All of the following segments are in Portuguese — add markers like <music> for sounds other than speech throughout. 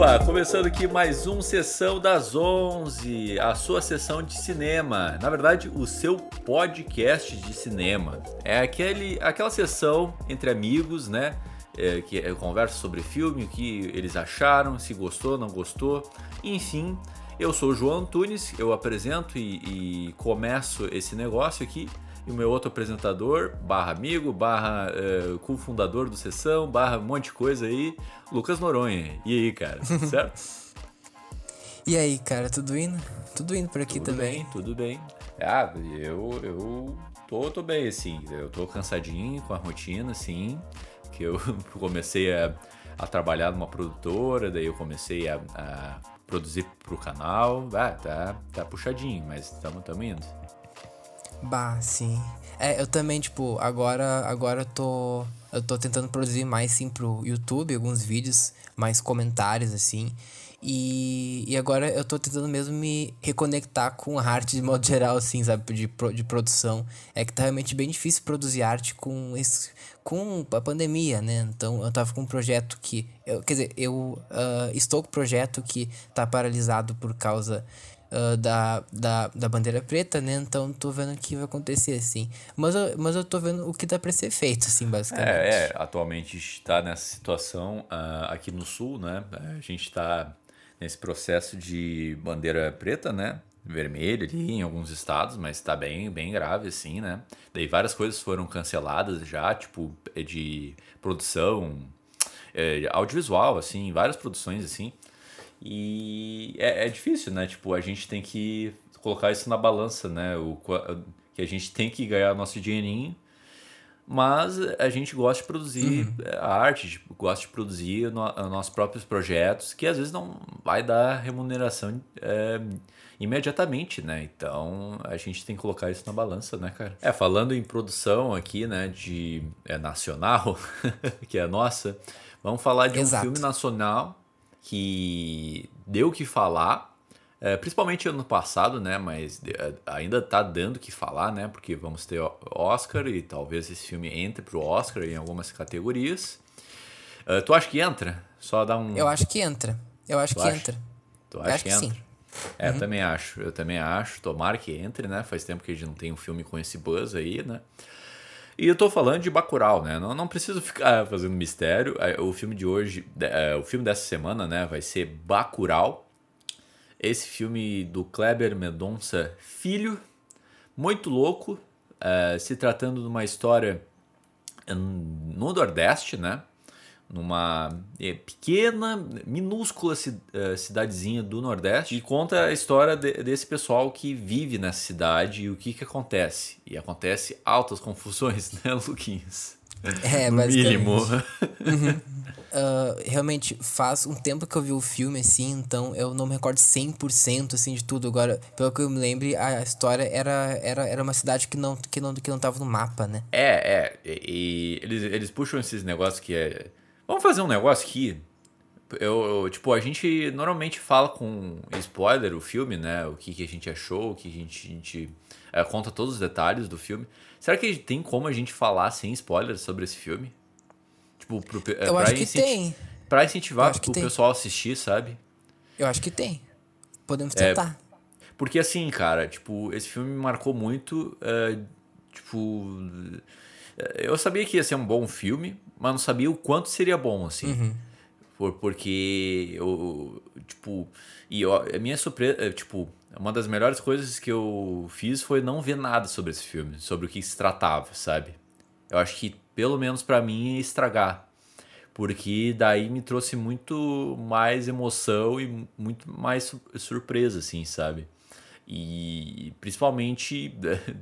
Opa, começando aqui mais um Sessão das 11, a sua sessão de cinema. Na verdade, o seu podcast de cinema. É aquele, aquela sessão entre amigos, né? É, que eu converso sobre filme, o que eles acharam, se gostou, não gostou. Enfim, eu sou o João Antunes, eu apresento e, e começo esse negócio aqui e o meu outro apresentador, barra amigo, barra uh, cofundador do Sessão, barra um monte de coisa aí, Lucas Noronha. E aí, cara, <laughs> certo? e aí, cara, tudo indo? Tudo indo por aqui tudo também. Bem, tudo bem. Ah, eu, eu tô, tô bem, assim, eu tô cansadinho com a rotina, assim, que eu <laughs> comecei a, a trabalhar numa produtora, daí eu comecei a, a produzir pro canal, ah, tá, tá puxadinho, mas estamos indo. Bah, sim. É, eu também, tipo, agora, agora eu tô. Eu tô tentando produzir mais sim pro YouTube, alguns vídeos, mais comentários, assim. E, e agora eu tô tentando mesmo me reconectar com a arte de modo geral, assim, sabe? De, de produção. É que tá realmente bem difícil produzir arte com, esse, com a pandemia, né? Então eu tava com um projeto que. Eu, quer dizer, eu uh, estou com um projeto que tá paralisado por causa uh, da, da, da bandeira preta, né? Então tô vendo o que vai acontecer, assim. Mas eu, mas eu tô vendo o que dá pra ser feito, assim, basicamente. É, é atualmente está nessa situação uh, aqui no sul, né? A gente está nesse processo de bandeira preta, né? Vermelha ali em alguns estados, mas está bem, bem grave, assim, né? Daí várias coisas foram canceladas já, tipo, de produção é, audiovisual, assim, várias produções, assim. E é, é, difícil, né? Tipo, a gente tem que colocar isso na balança, né? O, que a gente tem que ganhar nosso dinheirinho, mas a gente gosta de produzir uhum. a arte, gosta de produzir no, nossos próprios projetos, que às vezes não vai dar remuneração é, imediatamente, né? Então a gente tem que colocar isso na balança, né, cara? É, falando em produção aqui, né, de é, nacional, <laughs> que é a nossa, vamos falar de Exato. um filme nacional que deu o que falar, é, principalmente ano passado, né? Mas é, ainda tá dando o que falar, né? Porque vamos ter Oscar e talvez esse filme entre pro Oscar em algumas categorias. Uh, tu acha que entra? Só dá um. Eu acho que entra. Eu acho tu que acha? entra. Tu acha que, que, entra? Sim. É, uhum. eu também acho. Eu também acho. Tomara que entre, né? Faz tempo que a gente não tem um filme com esse buzz aí, né? E eu tô falando de Bacurau, né? Não, não preciso ficar <laughs> fazendo mistério. É, o filme de hoje, é, o filme dessa semana, né, vai ser Bacurau. Esse filme do Kleber Mendonça Filho, muito louco, é, se tratando de uma história no Nordeste, né? Numa é, pequena, minúscula é, cidadezinha do Nordeste e conta a história de, desse pessoal que vive nessa cidade e o que que acontece. E acontece altas confusões, <laughs> né, Luquinhas? É, no mínimo. Uhum. Uh, realmente faz um tempo que eu vi o filme, assim, então eu não me recordo 100% assim, de tudo. Agora, pelo que eu me lembro, a história era, era, era uma cidade que não, que, não, que não tava no mapa, né? É, é. E, e eles, eles puxam esses negócios que é Vamos fazer um negócio aqui. Eu, eu, tipo, a gente normalmente fala com spoiler o filme, né? O que, que a gente achou, o que a gente, a gente é, conta todos os detalhes do filme. Será que tem como a gente falar sem spoiler sobre esse filme? Tipo, pro, é, eu acho que tem. Pra incentivar o pessoal a assistir, sabe? Eu acho que tem. Podemos é, tentar. É, porque assim, cara, tipo, esse filme me marcou muito. É, tipo. Eu sabia que ia ser um bom filme, mas não sabia o quanto seria bom, assim. Uhum. Por, porque eu, tipo, e a minha surpresa, é, tipo, uma das melhores coisas que eu fiz foi não ver nada sobre esse filme, sobre o que se tratava, sabe? Eu acho que, pelo menos para mim, ia estragar. Porque daí me trouxe muito mais emoção e muito mais surpresa, assim, sabe? E principalmente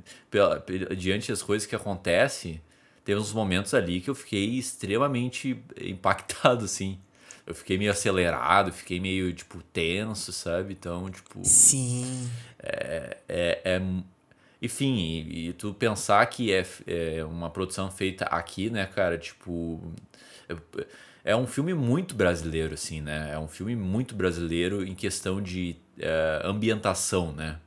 <laughs> diante das coisas que acontecem, teve uns momentos ali que eu fiquei extremamente impactado, assim. Eu fiquei meio acelerado, fiquei meio, tipo, tenso, sabe? Então, tipo. Sim. É. é, é enfim, e, e, tu pensar que é, é uma produção feita aqui, né, cara? Tipo. É, é um filme muito brasileiro, assim, né? É um filme muito brasileiro em questão de é, ambientação, né?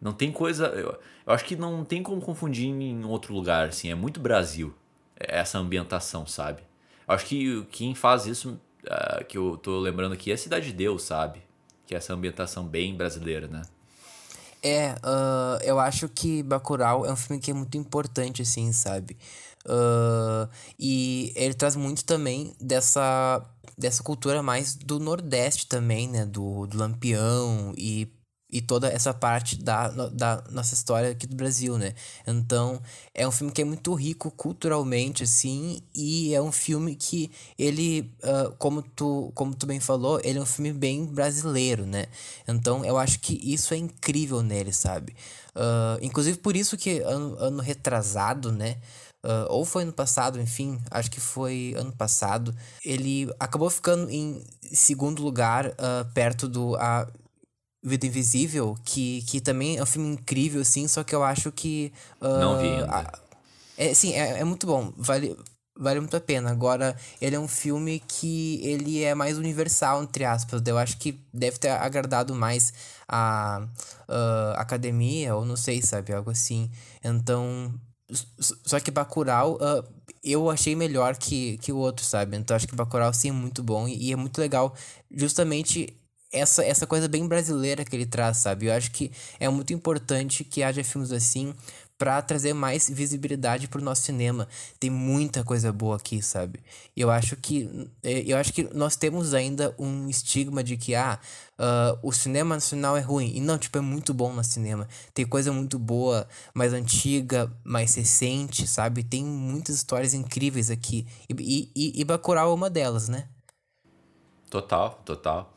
Não tem coisa. Eu, eu acho que não tem como confundir em outro lugar, assim. É muito Brasil essa ambientação, sabe? Acho que quem faz isso uh, que eu tô lembrando aqui é Cidade de Deus, sabe? Que é essa ambientação bem brasileira, né? É, uh, eu acho que Bacurau é um filme que é muito importante, assim, sabe? Uh, e ele traz muito também dessa, dessa cultura mais do Nordeste também, né? Do, do Lampião e e toda essa parte da, da nossa história aqui do Brasil, né? Então, é um filme que é muito rico culturalmente, assim, e é um filme que ele, uh, como, tu, como tu bem falou, ele é um filme bem brasileiro, né? Então, eu acho que isso é incrível nele, sabe? Uh, inclusive por isso que ano, ano retrasado, né? Uh, ou foi ano passado, enfim, acho que foi ano passado. Ele acabou ficando em segundo lugar, perto do a Vida Invisível, que, que também é um filme incrível, assim, só que eu acho que. Uh, Não vi ainda. é, sim, é, é muito bom. Vale, vale muito a pena. Agora, ele é um filme que ele é mais universal, entre aspas. Eu acho que deve ter agradado mais a uh, academia, ou não sei, sabe? Algo assim. Então. Só que Bacurau. Uh, eu achei melhor que, que o outro, sabe? Então acho que Bacurau sim é muito bom e, e é muito legal justamente essa, essa coisa bem brasileira que ele traz, sabe? Eu acho que é muito importante que haja filmes assim para trazer mais visibilidade pro nosso cinema. Tem muita coisa boa aqui, sabe? Eu acho que é, eu acho que nós temos ainda um estigma de que ah, uh, o cinema nacional é ruim. E não, tipo, é muito bom no cinema. Tem coisa muito boa, mais antiga, mais recente, sabe? Tem muitas histórias incríveis aqui. E, e, e Bacurau é uma delas, né? Total, total.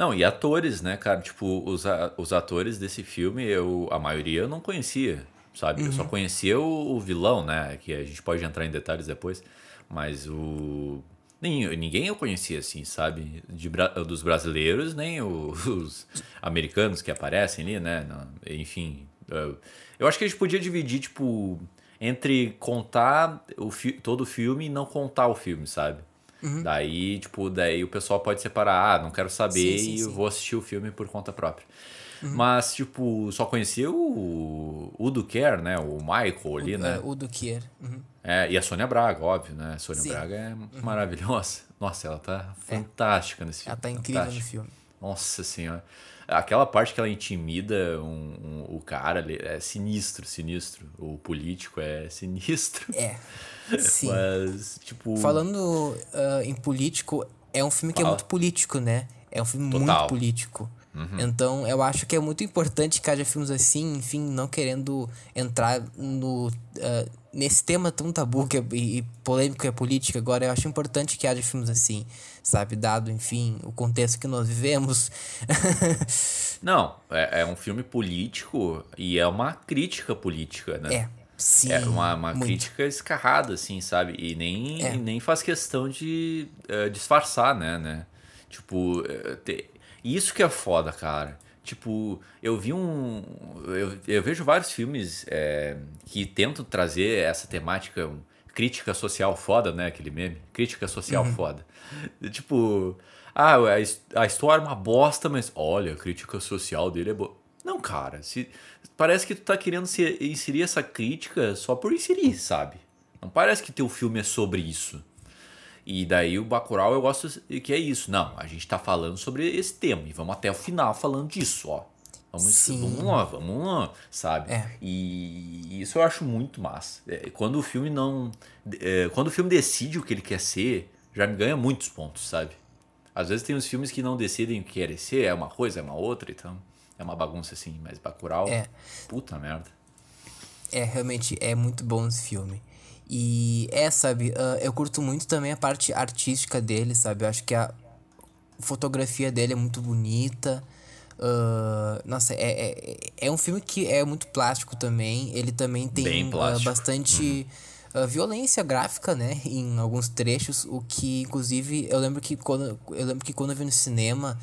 Não, e atores, né, cara? Tipo, os, os atores desse filme, eu, a maioria eu não conhecia, sabe? Uhum. Eu só uhum. conhecia o, o, vilão, né? Que a gente pode entrar em detalhes depois. Mas o. Nem, ninguém eu conhecia, assim, sabe? De, dos brasileiros, nem <laughs> os americanos que aparecem ali, né? Enfim. Eu, eu acho que a gente podia dividir, tipo, entre contar o todo o filme e não contar o filme, sabe? Uhum. Daí, tipo, daí o pessoal pode separar, ah, não quero saber sim, sim, e sim. vou assistir o filme por conta própria. Uhum. Mas, tipo, só conhecia o, o Duquer, né? O Michael ali, o, né? É, o Duquer. Uhum. É, e a Sônia Braga, óbvio, né? A Sônia Braga é uhum. maravilhosa. Nossa, ela tá é. fantástica nesse filme. Ela tá incrível fantástica. no filme. Nossa senhora. Aquela parte que ela intimida um, um, o cara é sinistro, sinistro. O político é <laughs> sinistro. É. Sim. Mas, tipo. Falando uh, em político, é um filme que Fala. é muito político, né? É um filme Total. muito político. Uhum. Então, eu acho que é muito importante que haja filmes assim, enfim, não querendo entrar no, uh, nesse tema tão tabu que é, e polêmico que é política. Agora, eu acho importante que haja filmes assim, sabe? Dado, enfim, o contexto que nós vivemos. <laughs> não, é, é um filme político e é uma crítica política, né? É. Sim, é uma, uma crítica escarrada, assim, sabe? E nem, é. nem faz questão de uh, disfarçar, né, né? Tipo, uh, te... isso que é foda, cara. Tipo, eu vi um. Eu, eu vejo vários filmes é, que tentam trazer essa temática, um, crítica social foda, né? Aquele meme. Crítica social uhum. foda. <laughs> Tipo, ah, a, a história é uma bosta, mas olha, a crítica social dele é boa. Não, cara, se, parece que tu tá querendo se, inserir essa crítica só por inserir, sabe? Não parece que teu filme é sobre isso. E daí o Bacurau eu gosto que é isso. Não, a gente tá falando sobre esse tema e vamos até o final falando disso, ó. Vamos, vamos lá, vamos lá, sabe? É. E isso eu acho muito massa. É, quando o filme não. É, quando o filme decide o que ele quer ser, já me ganha muitos pontos, sabe? Às vezes tem uns filmes que não decidem o que querem ser, é uma coisa, é uma outra, então. É uma bagunça assim, mas Bacurau, é. puta merda. É, realmente é muito bom esse filme. E é, sabe, uh, eu curto muito também a parte artística dele, sabe? Eu acho que a fotografia dele é muito bonita. Uh, nossa, é, é, é um filme que é muito plástico também. Ele também tem uh, bastante uhum. violência gráfica, né? Em alguns trechos. O que, inclusive, eu lembro que quando eu lembro que quando eu vi no cinema,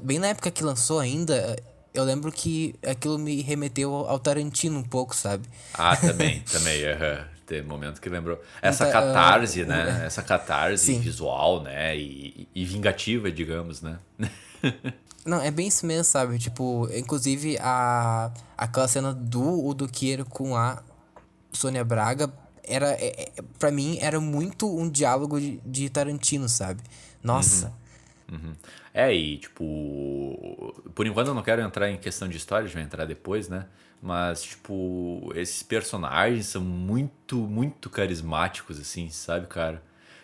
bem na época que lançou ainda, eu lembro que aquilo me remeteu ao Tarantino um pouco, sabe? Ah, também, também. Uhum. Tem momento que lembrou. Essa então, catarse, uh, né? Uh, Essa catarse sim. visual, né? E, e vingativa, digamos, né? <laughs> Não, é bem isso mesmo, sabe? Tipo, inclusive a, aquela cena do Udo Kier com a Sônia Braga era é, é para mim era muito um diálogo de, de Tarantino, sabe? Nossa. Uhum. Uhum. É, e tipo, por enquanto eu não quero entrar em questão de história, a gente vai entrar depois, né? Mas, tipo, esses personagens são muito, muito carismáticos, assim, sabe, cara?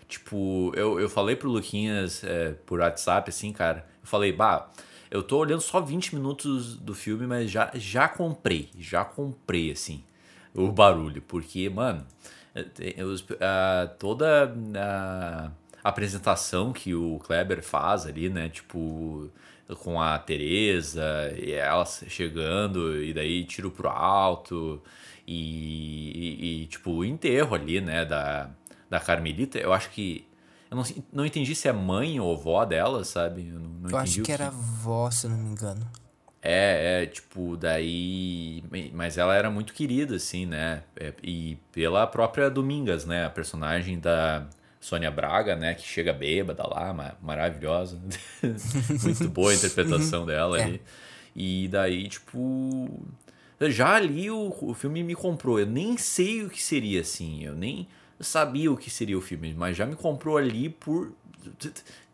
Tipo, eu, eu falei pro Luquinhas é, por WhatsApp, assim, cara. Eu falei, bah, eu tô olhando só 20 minutos do filme, mas já, já comprei, já comprei, assim, o barulho. Porque, mano, eu, é, a, toda a apresentação que o Kleber faz ali, né? Tipo, com a Teresa e ela chegando e daí tiro pro alto e, e, e, tipo o enterro ali, né, da, da Carmelita, eu acho que eu não, não entendi se é mãe ou avó dela, sabe? Eu, não, não eu acho que, que era avó, se não me engano. É, é, tipo, daí. Mas ela era muito querida, assim, né? É, e pela própria Domingas, né? A personagem da, Sônia Braga, né, que chega bêbada lá, maravilhosa. <laughs> Muito boa a interpretação uhum. dela é. ali. E daí, tipo. Já ali o, o filme me comprou. Eu nem sei o que seria assim. Eu nem sabia o que seria o filme, mas já me comprou ali por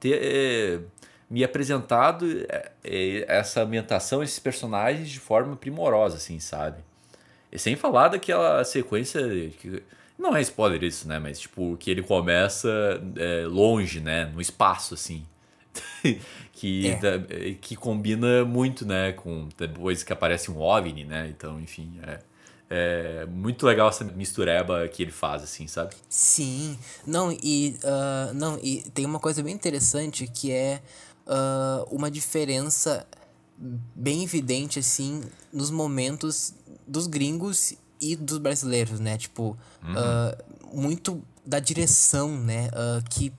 ter é, me apresentado é, é, essa ambientação, esses personagens de forma primorosa, assim, sabe? E sem falar daquela sequência que não é spoiler isso, né? Mas, tipo, que ele começa é, longe, né? No espaço, assim. <laughs> que, é. da, que combina muito, né? Com depois que aparece um OVNI, né? Então, enfim, é, é muito legal essa mistureba que ele faz, assim, sabe? Sim. Não, e, uh, não, e tem uma coisa bem interessante que é uh, uma diferença bem evidente, assim, nos momentos dos gringos e dos brasileiros, né? Tipo, uhum. uh, muito da direção, né? Uh, que,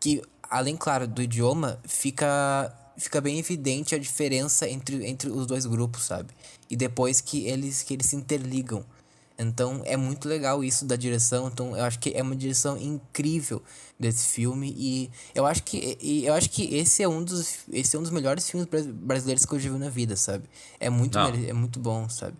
que, além, claro, do idioma, fica, fica bem evidente a diferença entre, entre os dois grupos, sabe? E depois que eles, que eles se interligam. Então é muito legal isso da direção. Então eu acho que é uma direção incrível desse filme e eu acho que e eu acho que esse é um dos esse é um dos melhores filmes brasileiros que eu já vi na vida, sabe? É muito é muito bom, sabe?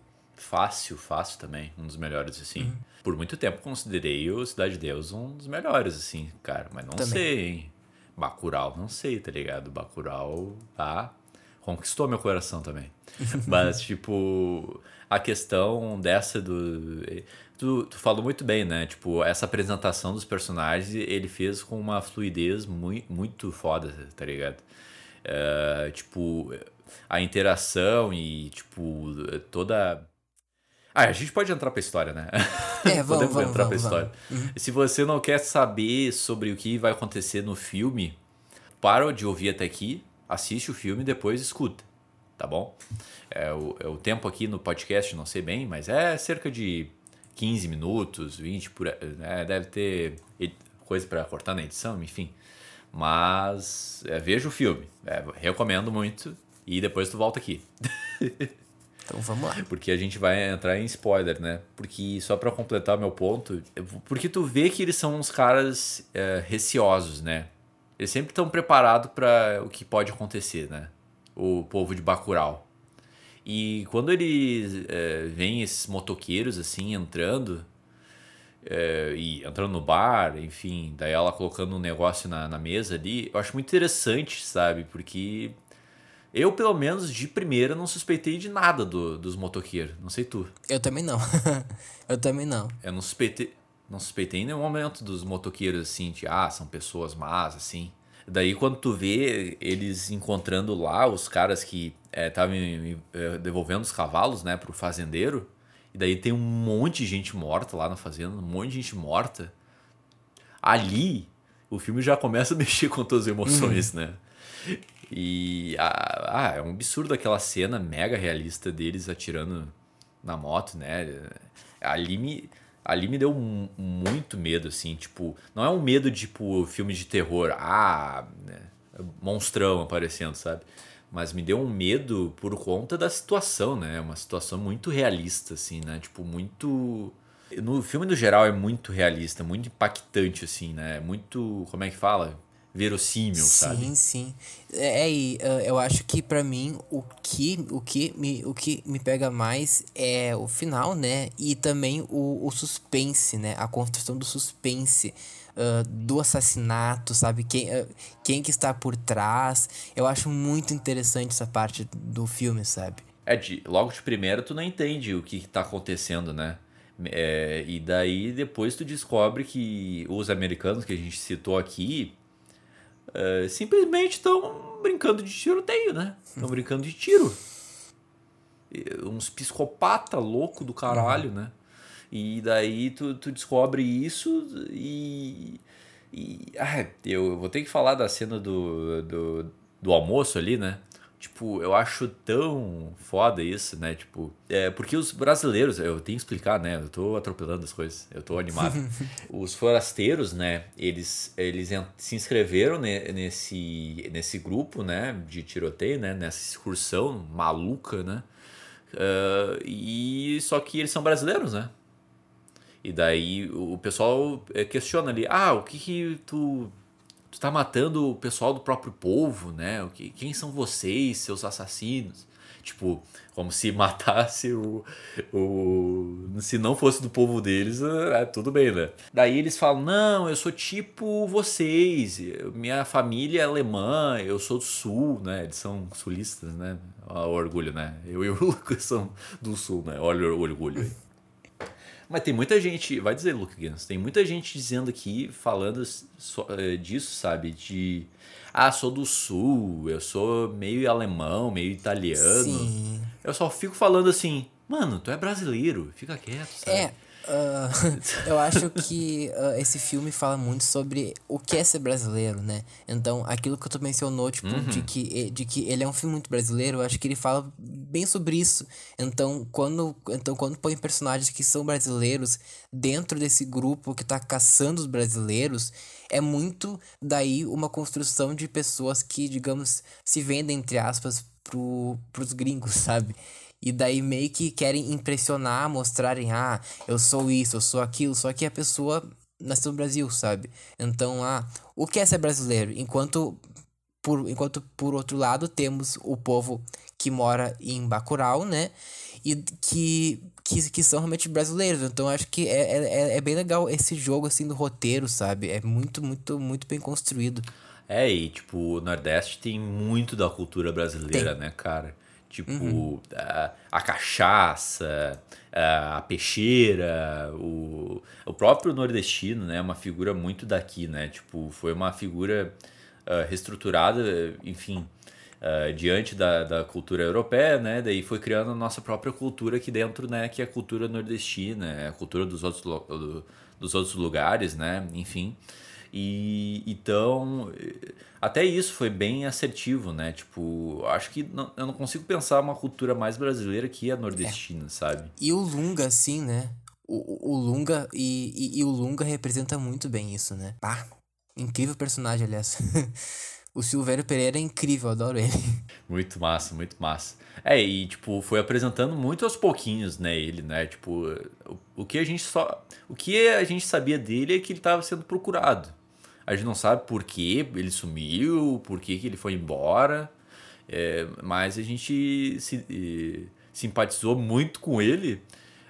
Fácil, fácil também. Um dos melhores, assim. Uhum. Por muito tempo considerei o Cidade de Deus um dos melhores, assim, cara. Mas não também. sei, hein? Bacurau, não sei, tá ligado? Bacurau, tá? Conquistou meu coração também. <laughs> Mas, tipo, a questão dessa do. Tu, tu falou muito bem, né? Tipo, essa apresentação dos personagens ele fez com uma fluidez muito, muito foda, tá ligado? Uh, tipo, a interação e, tipo, toda ah, a gente pode entrar pra história, né? <laughs> É, vamos, Podemos vamos, entrar vamos, pra história. Uhum. Se você não quer saber sobre o que vai acontecer no filme, para de ouvir até aqui, assiste o filme e depois escuta, tá bom? É o, é o tempo aqui no podcast, não sei bem, mas é cerca de 15 minutos, 20 por. Né? Deve ter coisa para cortar na edição, enfim. Mas é, veja o filme. É, recomendo muito. E depois tu volta aqui. <laughs> Então vamos lá. Porque a gente vai entrar em spoiler, né? Porque só para completar meu ponto, porque tu vê que eles são uns caras é, receosos, né? Eles sempre estão preparados para o que pode acontecer, né? O povo de Bacurau. E quando eles é, veem esses motoqueiros assim entrando, é, e entrando no bar, enfim, daí ela colocando um negócio na, na mesa ali, eu acho muito interessante, sabe? Porque eu, pelo menos, de primeira, não suspeitei de nada do, dos motoqueiros. Não sei tu. Eu também não. <laughs> eu também não. Eu não suspeitei, não suspeitei em nenhum momento dos motoqueiros, assim, de, ah, são pessoas más, assim. Daí, quando tu vê eles encontrando lá os caras que estavam é, é, devolvendo os cavalos, né, pro fazendeiro, e daí tem um monte de gente morta lá na fazenda, um monte de gente morta. Ali, o filme já começa a <laughs> mexer com todas as emoções, uhum. né? E ah, é um absurdo aquela cena mega realista deles atirando na moto, né? Ali me, ali me deu muito medo, assim, tipo, não é um medo tipo filme de terror, ah, né? monstrão aparecendo, sabe? Mas me deu um medo por conta da situação, né? Uma situação muito realista, assim, né? Tipo, muito. No filme no geral é muito realista, muito impactante, assim, né? Muito. Como é que fala? Verossímil, sim, sabe? Sim, sim. É, e uh, eu acho que para mim o que, o, que me, o que me pega mais é o final, né? E também o, o suspense, né? A construção do suspense. Uh, do assassinato, sabe? Quem, uh, quem que está por trás. Eu acho muito interessante essa parte do filme, sabe? É, de, logo de primeiro tu não entende o que está acontecendo, né? É, e daí depois tu descobre que os americanos que a gente citou aqui uh, simplesmente estão brincando de tiroteio, né? Estão brincando de tiro. Uns psicopata louco do caralho, né? E daí tu, tu descobre isso e. e ah, eu vou ter que falar da cena do, do, do almoço ali, né? Tipo, eu acho tão foda isso, né? Tipo, é porque os brasileiros, eu tenho que explicar, né? Eu tô atropelando as coisas, eu tô animado. <laughs> os forasteiros, né? Eles, eles se inscreveram nesse, nesse grupo, né? De tiroteio, né? Nessa excursão maluca, né? Uh, e só que eles são brasileiros, né? E daí o pessoal é, questiona ali, ah, o que que tu tu tá matando o pessoal do próprio povo, né? O que, quem são vocês, seus assassinos? Tipo, como se <laughs> matasse o, o. Se não fosse do povo deles, é, tudo bem, né? Daí eles falam: não, eu sou tipo vocês, minha família é alemã, eu sou do sul, né? Eles são sulistas, né? O orgulho, né? Eu e o <laughs> Lucas são do sul, né? Olha o orgulho aí. Mas tem muita gente, vai dizer, Luke Gans, tem muita gente dizendo aqui, falando eh, disso, sabe? De. Ah, sou do sul, eu sou meio alemão, meio italiano. Sim. Eu só fico falando assim, mano, tu é brasileiro, fica quieto, sabe? É. Uh, <laughs> eu acho que uh, esse filme fala muito sobre o que é ser brasileiro, né? Então, aquilo que tu mencionou, tipo, uhum. de, que, de que ele é um filme muito brasileiro, eu acho que ele fala bem sobre isso. Então, quando, então, quando põe personagens que são brasileiros dentro desse grupo que tá caçando os brasileiros, é muito daí uma construção de pessoas que, digamos, se vendem, entre aspas, pro, pros gringos, <laughs> sabe? E daí meio que querem impressionar, mostrarem, ah, eu sou isso, eu sou aquilo, só que a pessoa nasceu no Brasil, sabe? Então, ah, o que é ser brasileiro? Enquanto por, enquanto por outro lado temos o povo que mora em Bacurau, né? E que, que, que são realmente brasileiros. Então acho que é, é, é bem legal esse jogo assim do roteiro, sabe? É muito, muito, muito bem construído. É, e tipo, o Nordeste tem muito da cultura brasileira, tem. né, cara? Tipo, uhum. a, a, cachaça, a peixeira, o, o próprio nordestino, né? É uma figura muito daqui, né? Tipo, foi uma figura uh, reestruturada, enfim, uh, diante da, da cultura europeia, né? Daí foi criando a nossa própria cultura aqui dentro, né? Que é a cultura nordestina, a cultura dos outros, do, dos outros lugares, né? Enfim. E então, até isso foi bem assertivo, né? Tipo, acho que não, eu não consigo pensar uma cultura mais brasileira que a nordestina, é. sabe? E o Lunga, assim, né? O, o Lunga e, e, e, o Lunga representa muito bem isso, né? Ah, incrível personagem, aliás. <laughs> o Silvério Pereira é incrível, adoro ele. Muito massa, muito massa. É, e tipo, foi apresentando muito aos pouquinhos, né, ele, né? Tipo, o, o que a gente só. O que a gente sabia dele é que ele estava sendo procurado. A gente não sabe por que ele sumiu, por que, que ele foi embora, é, mas a gente se, simpatizou muito com ele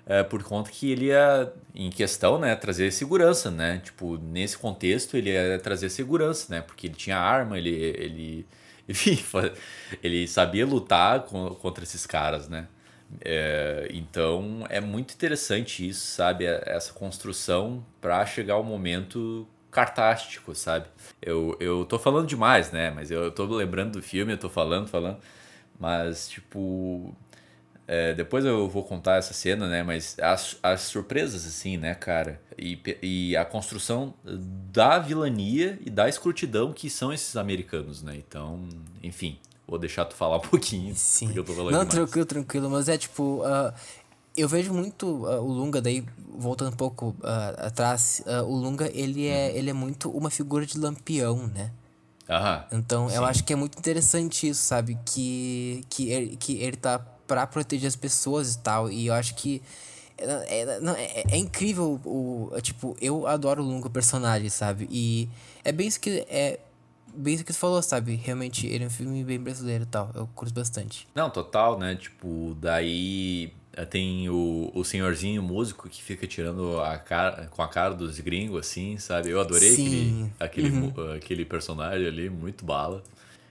é, por conta que ele ia, em questão, né, trazer segurança, né? Tipo, nesse contexto ele ia trazer segurança, né? Porque ele tinha arma, ele, ele, <laughs> enfim, ele sabia lutar contra esses caras, né? É, então é muito interessante isso, sabe? Essa construção para chegar ao momento cartástico, sabe? Eu, eu tô falando demais, né? Mas eu tô lembrando do filme, eu tô falando, falando. Mas, tipo. É, depois eu vou contar essa cena, né? Mas as, as surpresas, assim, né, cara? E, e a construção da vilania e da escrutidão que são esses americanos, né? Então, enfim, vou deixar tu falar um pouquinho. Sim. Porque eu tô falando Não, demais. tranquilo, tranquilo. Mas é tipo. Uh, eu vejo muito uh, o Lunga daí voltando um pouco uh, atrás uh, o Lunga ele é uhum. ele é muito uma figura de lampião né Aham, então sim. eu acho que é muito interessante isso sabe que que ele, que ele tá para proteger as pessoas e tal e eu acho que é, é, é, é, incrível o tipo eu adoro o Lunga personagem sabe e é bem isso que é bem isso que tu falou, sabe? Realmente, ele é um filme bem brasileiro e tal. Eu curto bastante. Não, total, né? Tipo, daí eh, tem o, o senhorzinho músico que fica tirando a cara com a cara dos gringos, assim, sabe? Eu adorei Sim. aquele, aquele, Uhum. aquele personagem ali, muito bala.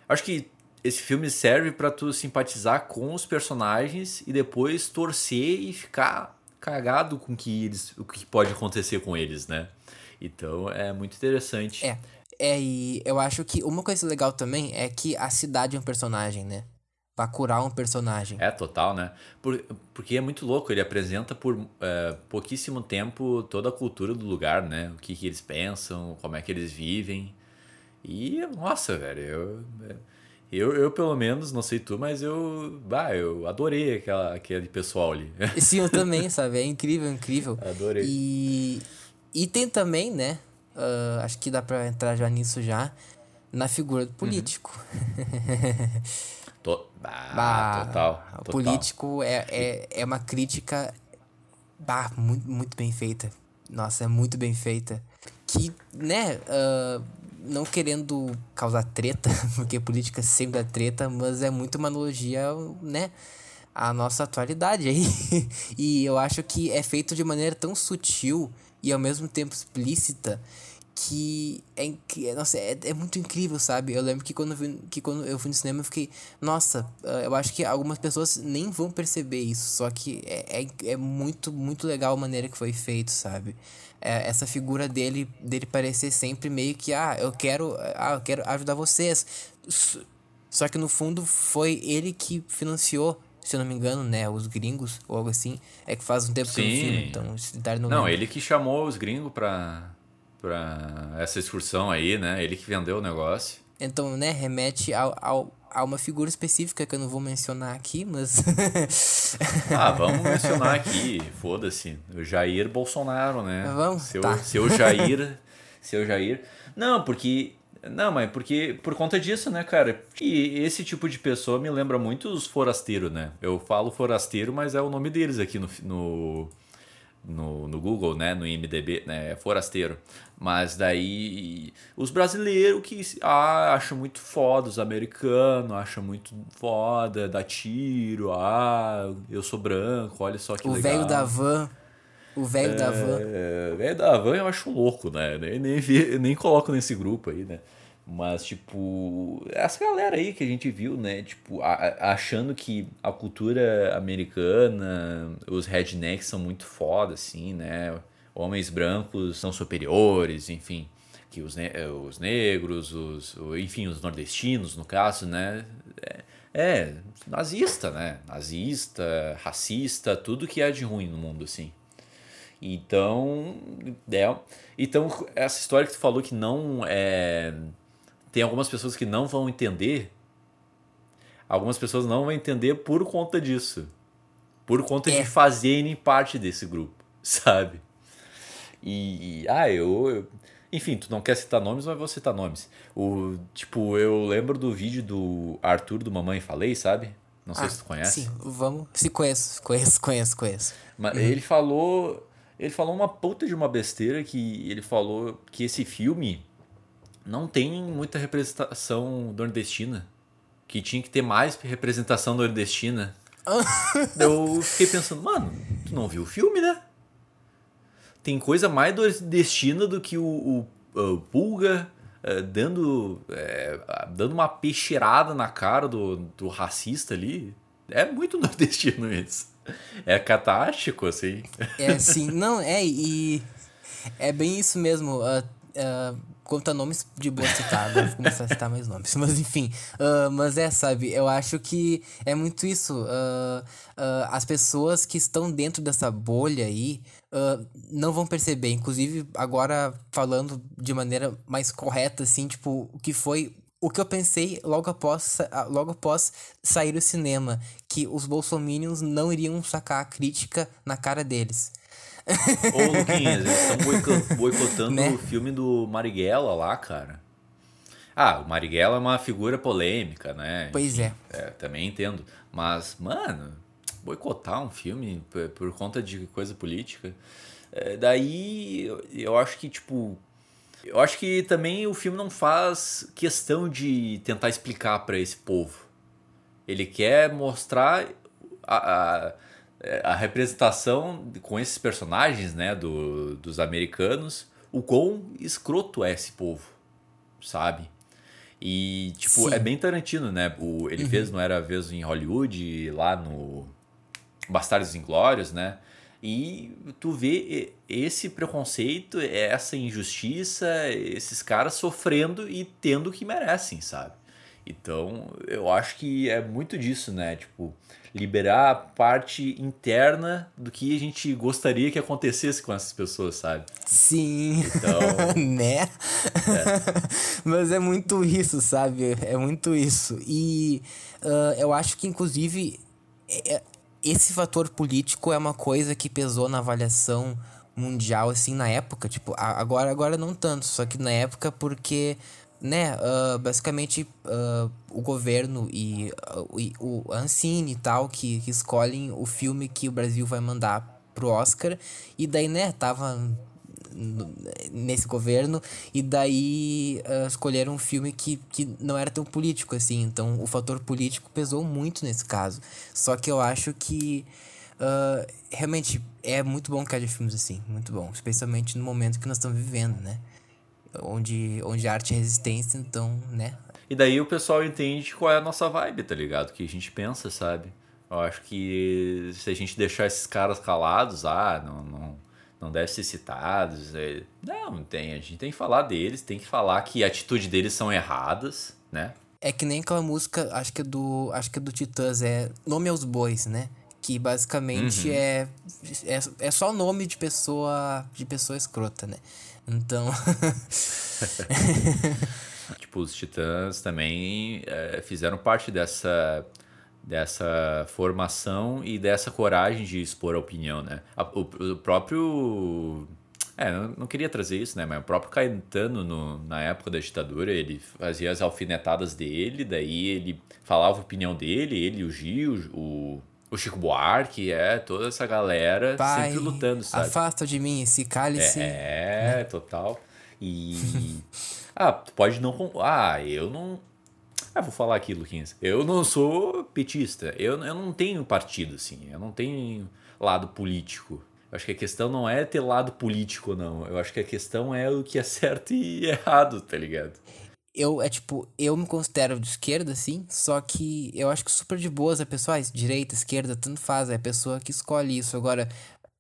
Acho que esse filme serve pra tu simpatizar com os personagens e depois torcer e ficar cagado com que eles, o que pode acontecer com eles, né? Então é muito interessante. É. É, e eu acho que uma coisa legal também é que a cidade é um personagem, né? Bacurau é um personagem. É, total, né? Por, porque é muito louco, ele apresenta por é, pouquíssimo tempo toda a cultura do lugar, né? O que, que eles pensam, como é que eles vivem. E, nossa, velho, eu, eu, eu pelo menos, não sei tu, mas eu, bah, eu adorei aquela, aquele pessoal ali. Sim, eu <laughs> também, sabe? É incrível, incrível. Adorei. E, e tem também, né? ah, acho que dá pra entrar já nisso já. Na figura do político. <laughs> To, bah, Bah, total, O total. político é, é, é uma crítica bah, muito, muito bem feita. Nossa, é muito bem feita. Que, né, ah, não querendo causar treta, <laughs> porque política sempre dá treta, mas é muito uma analogia, né, à nossa atualidade aí. <laughs> e eu acho que é feito de maneira tão sutil e ao mesmo tempo explícita que é, incri- nossa, é, é muito incrível, sabe? Eu lembro que quando, eu vi, que quando eu fui no cinema eu fiquei, nossa, ah, eu acho que algumas pessoas nem vão perceber isso, só que é, é, é muito, muito legal a maneira que foi feito, sabe? É, essa figura dele, dele parecer sempre meio que, ah, eu quero, ah, eu quero ajudar vocês. Só que no fundo foi ele que financiou, se eu não me engano, né, os gringos ou algo assim. É que faz um tempo que eu vi Sim. então não Não, lembro. ele que chamou os gringos pra, pra essa excursão aí, né? Ele que vendeu o negócio. Então, né, remete ao, ao, a uma figura específica que eu não vou mencionar aqui, mas. <laughs> Ah, vamos <laughs> mencionar aqui, foda-se. O Jair Bolsonaro, né? Vamos? Seu, Tá. seu Jair. <laughs> seu Jair. Não, porque. Não, mas porque por conta disso, né, cara? E esse tipo de pessoa me lembra muito os forasteiros, né? Eu falo forasteiro, mas é o nome deles aqui no, no, no, no Google, né? No IMDB, né? É forasteiro. Mas daí os brasileiros que ah, acham muito foda, os americanos acham muito foda, dá tiro, ah, eu sou branco, olha só que o legal. velho da van. O velho da van. É, velho da van eu acho louco, né? Nem, nem, vi- nem coloco nesse grupo aí, né? Mas, tipo, essa galera aí que a gente viu, né? Tipo, a- achando que a cultura americana, os rednecks são muito foda, assim, né? Homens brancos são superiores, enfim. Que os, ne- eh, os negros, os, enfim, os nordestinos, no caso, né? É, é, nazista, né? Nazista, racista, tudo que é de ruim no mundo, assim. Então, é, então essa história que tu falou que não é tem algumas pessoas que não vão entender. Algumas pessoas não vão entender por conta disso. Por conta É. de fazerem parte desse grupo, <laughs> sabe? E, ah, eu, eu- enfim, tu não quer citar nomes, mas vou citar nomes. O tipo, eu lembro do vídeo do Arthur do Mamãe Falei, sabe? Não sei Ah, se tu conhece. Sim, vamos. Se conheço, conheço, conheço, conheço. Mas ele falou. Ele falou uma puta de uma besteira que ele falou que esse filme não tem muita representação nordestina. Que tinha que ter mais representação nordestina. <laughs> Eu fiquei pensando, mano, tu não viu o filme, né? Tem coisa mais nordestina do que o, o, o Pulga eh, dando, eh, dando uma peixeirada na cara do, do racista ali. É muito nordestino <laughs> isso. É catástico, assim. É, sim, não, é, e. É bem isso mesmo. ah, ah, conta nomes de boa citar, vou começar a citar mais nomes. Mas enfim, ah, mas é, sabe, eu acho que é muito isso. ah, as pessoas que estão dentro dessa bolha aí não vão perceber. Inclusive, agora falando de maneira mais correta, assim, tipo, o que foi. O que eu pensei logo após, logo após sair do cinema, que os bolsominions não iriam sacar a crítica na cara deles. Ô, Luquinhas, eles estão boico- boicotando Né? o filme do Marighella lá, cara. Ah, o Marighella é uma figura polêmica, né? Pois é. É, também entendo. Mas, mano, boicotar um filme por, por conta de coisa política. é, daí eu, eu acho que, tipo, Eu acho que também o filme não faz questão de tentar explicar para esse povo. Ele quer mostrar a, a, a, representação com esses personagens, né, do, dos americanos, o quão escroto é esse povo, sabe? E, tipo, Sim. é bem Tarantino, né? O, ele uhum. fez, não era vez em Hollywood, lá no Bastardos Inglórios, né? E tu vê esse preconceito, essa injustiça, esses caras sofrendo e tendo o que merecem, sabe? Então, eu acho que é muito disso, né? Tipo, liberar a parte interna do que a gente gostaria que acontecesse com essas pessoas, sabe? Sim. Então, <laughs> né? É. <laughs> Mas é muito isso, sabe? É muito isso. E uh, eu acho que, inclusive, é, esse fator político é uma coisa que pesou na avaliação mundial, assim, na época. Tipo, agora, agora não tanto, só que na época porque né, uh, basicamente uh, o governo e, uh, e o Ancine e tal que, que escolhem o filme que o Brasil vai mandar pro Oscar. E daí, né, tava nesse governo. E daí escolheram um filme que, que não era tão político assim. Então o fator político pesou muito nesse caso. Só que eu acho que realmente é muito bom que haja filmes assim. Muito bom. Especialmente no momento que nós estamos vivendo né onde, onde arte é resistência então né e daí o pessoal entende qual é a nossa vibe tá ligado que a gente pensa sabe eu acho que se a gente deixar esses caras calados ah não, não não devem ser citados. É... Não, não tem. A gente tem que falar deles, tem que falar que a atitude deles são erradas, né? É que nem aquela música, acho que é do, acho que é do Titãs, é Nome aos Bois, né? Que basicamente uhum. é, é, é só nome de pessoa de pessoa escrota, né? Então. <laughs> tipo, os Titãs também é, fizeram parte dessa dessa formação e dessa coragem de expor a opinião, né? O, o próprio é, não queria trazer isso, né? Mas o próprio Caetano, no, na época da ditadura, ele fazia as alfinetadas dele, daí ele falava a opinião dele, ele, o Gil, o, o Chico Buarque, é, toda essa galera Pai, sempre lutando, sabe? Afasta de mim esse cálice. É, é total. E. <laughs> ah, tu pode não. Ah, eu não. Ah, vou falar aqui, Luquinhas. Eu não sou petista. Eu, eu não tenho partido, assim. Eu não tenho lado político. Eu acho que a questão não é ter lado político, não. Eu acho que a questão é o que é <laughs> certo e errado, tá ligado? Eu, é tipo, eu me considero de esquerda, assim, só que eu acho que super de boas a pessoa, ah, direita, esquerda, tanto faz, é a pessoa que escolhe isso. Agora,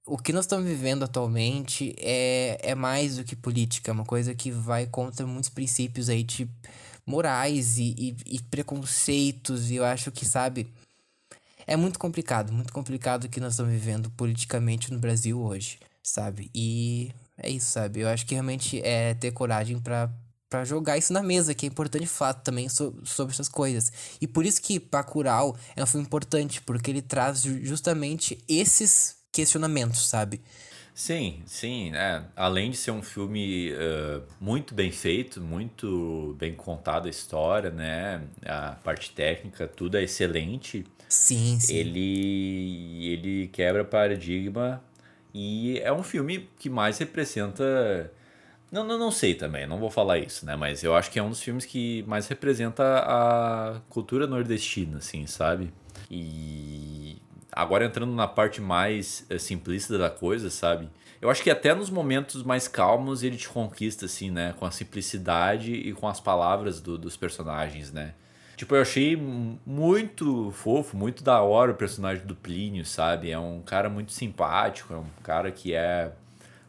o que nós estamos vivendo atualmente é, é mais do que política, é uma coisa que vai contra muitos princípios aí, tipo morais e, e, e preconceitos, e eu acho que, sabe, é muito complicado, muito complicado o que nós estamos vivendo politicamente no Brasil hoje, sabe? E é isso, sabe? Eu acho que realmente é ter coragem para para jogar isso na mesa, que é importante fato também so, sobre essas coisas. E por isso que Bacurau é um filme importante, porque ele traz justamente esses questionamentos, sabe? Sim, sim. É. Além de ser um filme uh, muito bem feito, muito bem contada a história, né? A parte técnica, tudo é excelente. Sim, sim. Ele, ele quebra paradigma e é um filme que mais representa. Não, não, não sei também, não vou falar isso, né? Mas eu acho que é um dos filmes que mais representa a cultura nordestina, assim, sabe? E Agora entrando na parte mais é, simplista da coisa, sabe? Eu acho que até nos momentos mais calmos ele te conquista, assim, né? Com a simplicidade e com as palavras do, dos personagens, né? Tipo, eu achei muito fofo, muito da hora o personagem do Plínio, sabe? É um cara muito simpático, é um cara que é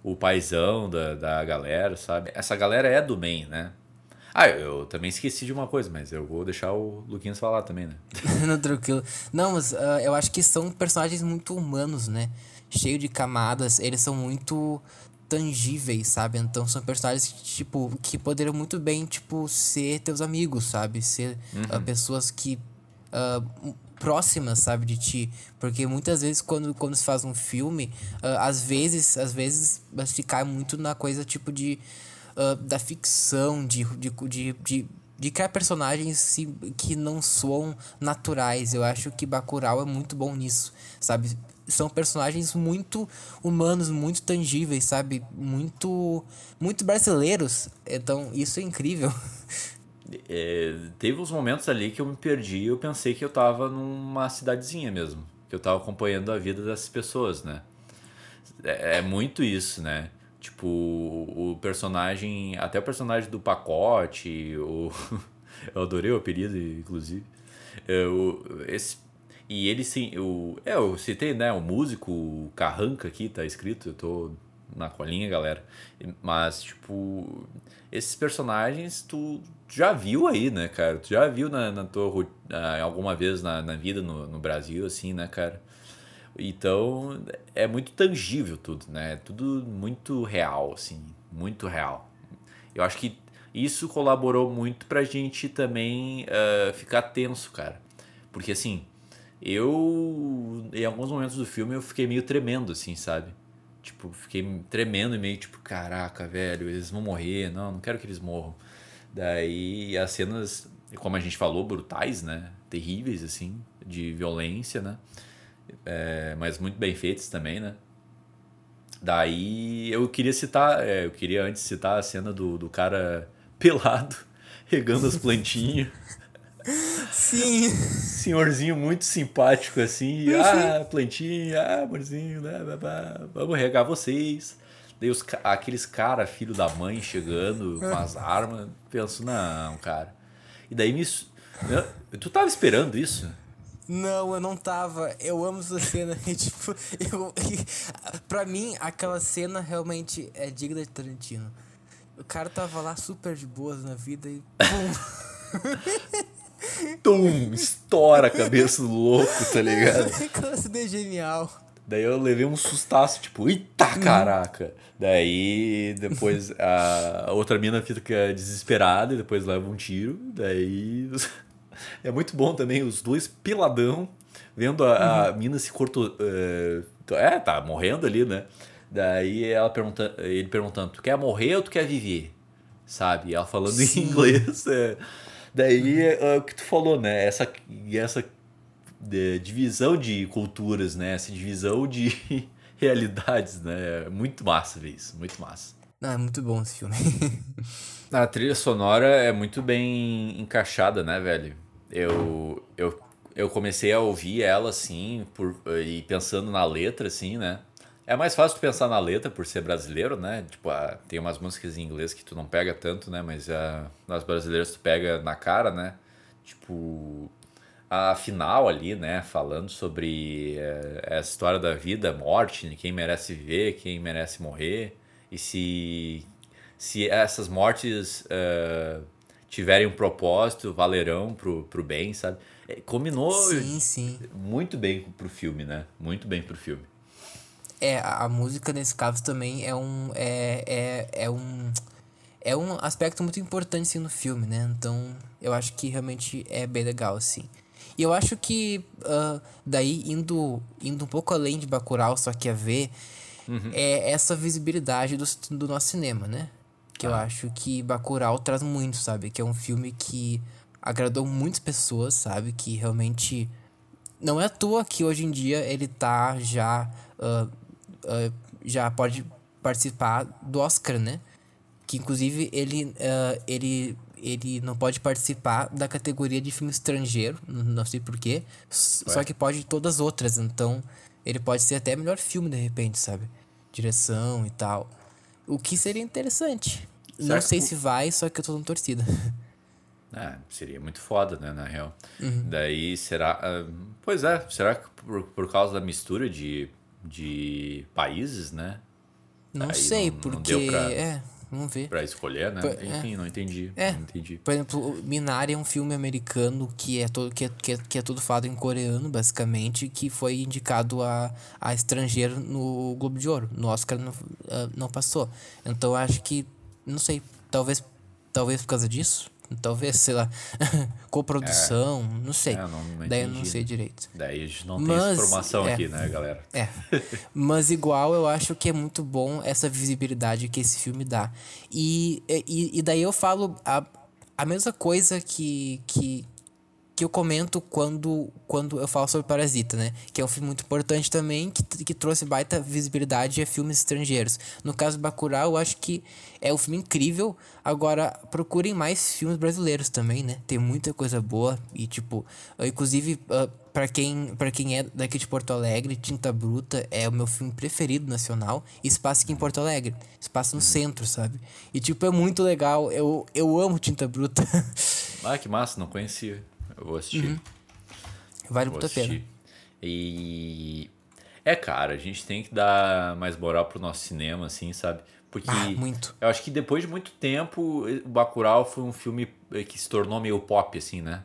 o paizão da, da galera, sabe? Essa galera é do bem, né? Ah, eu também esqueci de uma coisa, mas eu vou deixar o Luquinhas falar também, né? <laughs> Não, tranquilo. Não, mas uh, eu acho que são personagens muito humanos, né? Cheio de camadas, eles são muito tangíveis, sabe? Então são personagens tipo que poderiam muito bem tipo ser teus amigos, sabe? Ser ah, uhum. uh, pessoas que uh, próximas, sabe, de ti, porque muitas vezes quando, quando se faz um filme, uh, às vezes, às vezes se cai muito na coisa tipo de uh, da ficção, de, de, de, de de criar personagens que não soam naturais. Eu acho que Bacurau é muito bom nisso, sabe? São personagens muito humanos, muito tangíveis, sabe? Muito muito brasileiros. Então, isso é incrível. <laughs> É, teve uns momentos ali que eu me perdi eu pensei que eu tava numa cidadezinha mesmo. Que eu tava acompanhando a vida dessas pessoas, né? É, é muito isso, né? Tipo, o personagem. Até o personagem do pacote. O, <laughs> eu adorei o apelido, inclusive. Eu, é, esse, e ele sim. O, é, eu citei, né? O músico Carranca aqui, tá escrito. Eu tô na colinha, galera. Mas, tipo, esses personagens tu já viu aí, né, cara? Tu já viu na, na tua alguma vez na, na vida no, no Brasil, assim, né, cara? Então é muito tangível tudo, né? Tudo muito real, assim, muito real. Eu acho que isso colaborou muito pra gente também uh, ficar tenso, cara. Porque assim, eu em alguns momentos do filme eu fiquei meio tremendo, assim, sabe? Tipo, fiquei tremendo e meio tipo, caraca, velho, eles vão morrer, não, não quero que eles morram. Daí as cenas, como a gente falou, brutais, né? Terríveis, assim, de violência, né? é, mas muito bem feitos também, né? Daí eu queria citar, é, eu queria antes citar a cena do, do cara <laughs> pelado, regando as plantinhas. Sim. Senhorzinho muito simpático assim. ah, plantinha, ah, amorzinho, né? Vamos regar vocês. Daí os, aqueles cara, filho da mãe, chegando com as armas. Penso, não, cara. E daí me. Tu tava esperando isso? Não, eu não tava. Eu amo essa cena. <laughs> Tipo, eu, <laughs> pra mim, aquela cena realmente é digna de Tarantino. O cara tava lá super de boas na vida e. Pum! <laughs> Tum! Estoura a cabeça do louco, tá ligado? Aquela cena é genial. Daí eu levei um sustaço, tipo, eita uhum. caraca! Daí depois <laughs> a outra mina fica desesperada e depois leva um tiro. Daí <laughs> é muito bom também os dois piladão, vendo a, a uhum. mina se cortou. Uh, é, tá morrendo ali, né? Daí ela pergunta, ele perguntando: Tu quer morrer ou tu quer viver? Sabe? E ela falando Sim. em inglês. É. Daí é, é, o que tu falou, né? Essa, essa de, divisão de culturas, né? Essa divisão de <laughs> realidades, né? É muito massa ver isso, muito massa. Ah, é muito bom esse filme. <laughs> a trilha sonora é muito bem encaixada, né, velho? eu, eu, eu comecei a ouvir ela assim, por, e pensando na letra, assim, né? É mais fácil pensar na letra por ser brasileiro, né? Tipo, ah, tem umas músicas em inglês que tu não pega tanto, né? Mas ah, nas brasileiras tu pega na cara, né? Tipo, a final ali, né? Falando sobre é, a história da vida, morte, quem merece viver, quem merece morrer. E se, se essas mortes... Uh, tiverem um propósito, valerão pro, pro bem, sabe? É, combinou sim, sim. muito bem pro filme, né? Muito bem pro filme. É, a, a música nesse caso também é um. É, é, é um. É um aspecto muito importante assim, no filme, né? Então, eu acho que realmente é bem legal, assim. E eu acho que uh, daí indo, indo um pouco além de Bacurau, só que a ver, uhum. é essa visibilidade do, do nosso cinema, né? que ah. eu acho que Bacurau traz muito, sabe? Que é um filme que agradou muitas pessoas, sabe? Que realmente não é à toa que hoje em dia ele tá já uh, uh, já pode participar do Oscar, né? Que inclusive ele uh, ele ele não pode participar da categoria de filme estrangeiro, não sei porquê, só que pode todas as outras, então ele pode ser até melhor filme de repente, sabe? Direção e tal. O que seria interessante. Será não sei se vai, só que eu tô dando torcida. <laughs> É, seria muito foda, né, na real. Uhum. Daí será. Uh, pois é, será que por, por causa da mistura de, de países, né? Não Aí sei, não, porque. Não pra, é, vamos ver. Pra escolher, né? Por, Enfim, é. não entendi. É. Não entendi. Por exemplo, Minari é um filme americano que é, todo, que, é, que, é, que é todo falado em coreano, basicamente, que foi indicado a, a estrangeiro no Globo de Ouro. No Oscar não, uh, não passou. Então acho que não sei, talvez talvez por causa disso. Talvez, sei lá, <laughs> coprodução, é. não sei. É, não, não Daí eu não sei direito. Daí a gente não Mas, tem informação é, aqui, né, galera? É. <laughs> Mas igual eu acho que é muito bom essa visibilidade que esse filme dá. E, e, e daí eu falo a, a mesma coisa que, que, que eu comento quando, quando eu falo sobre Parasita, né? Que é um filme muito importante também, que, que trouxe baita visibilidade a filmes estrangeiros. No caso do Bacurau, eu acho que é um filme incrível. Agora, procurem mais filmes brasileiros também, né? Tem muita coisa boa e, tipo, inclusive... Uh, para quem, pra quem é daqui de Porto Alegre, Tinta Bruta é o meu filme preferido nacional. E se passa aqui em Porto Alegre. Se passa no centro, sabe? E, tipo, é muito legal. Eu, eu amo Tinta Bruta. <laughs> ah, que massa, não conhecia. Eu vou assistir. Uhum. Vale muito a pena. E. É, cara, a gente tem que dar mais moral pro nosso cinema, assim, sabe? Porque ah, muito. eu acho que depois de muito tempo, o Bacurau foi um filme que se tornou meio pop, assim, né?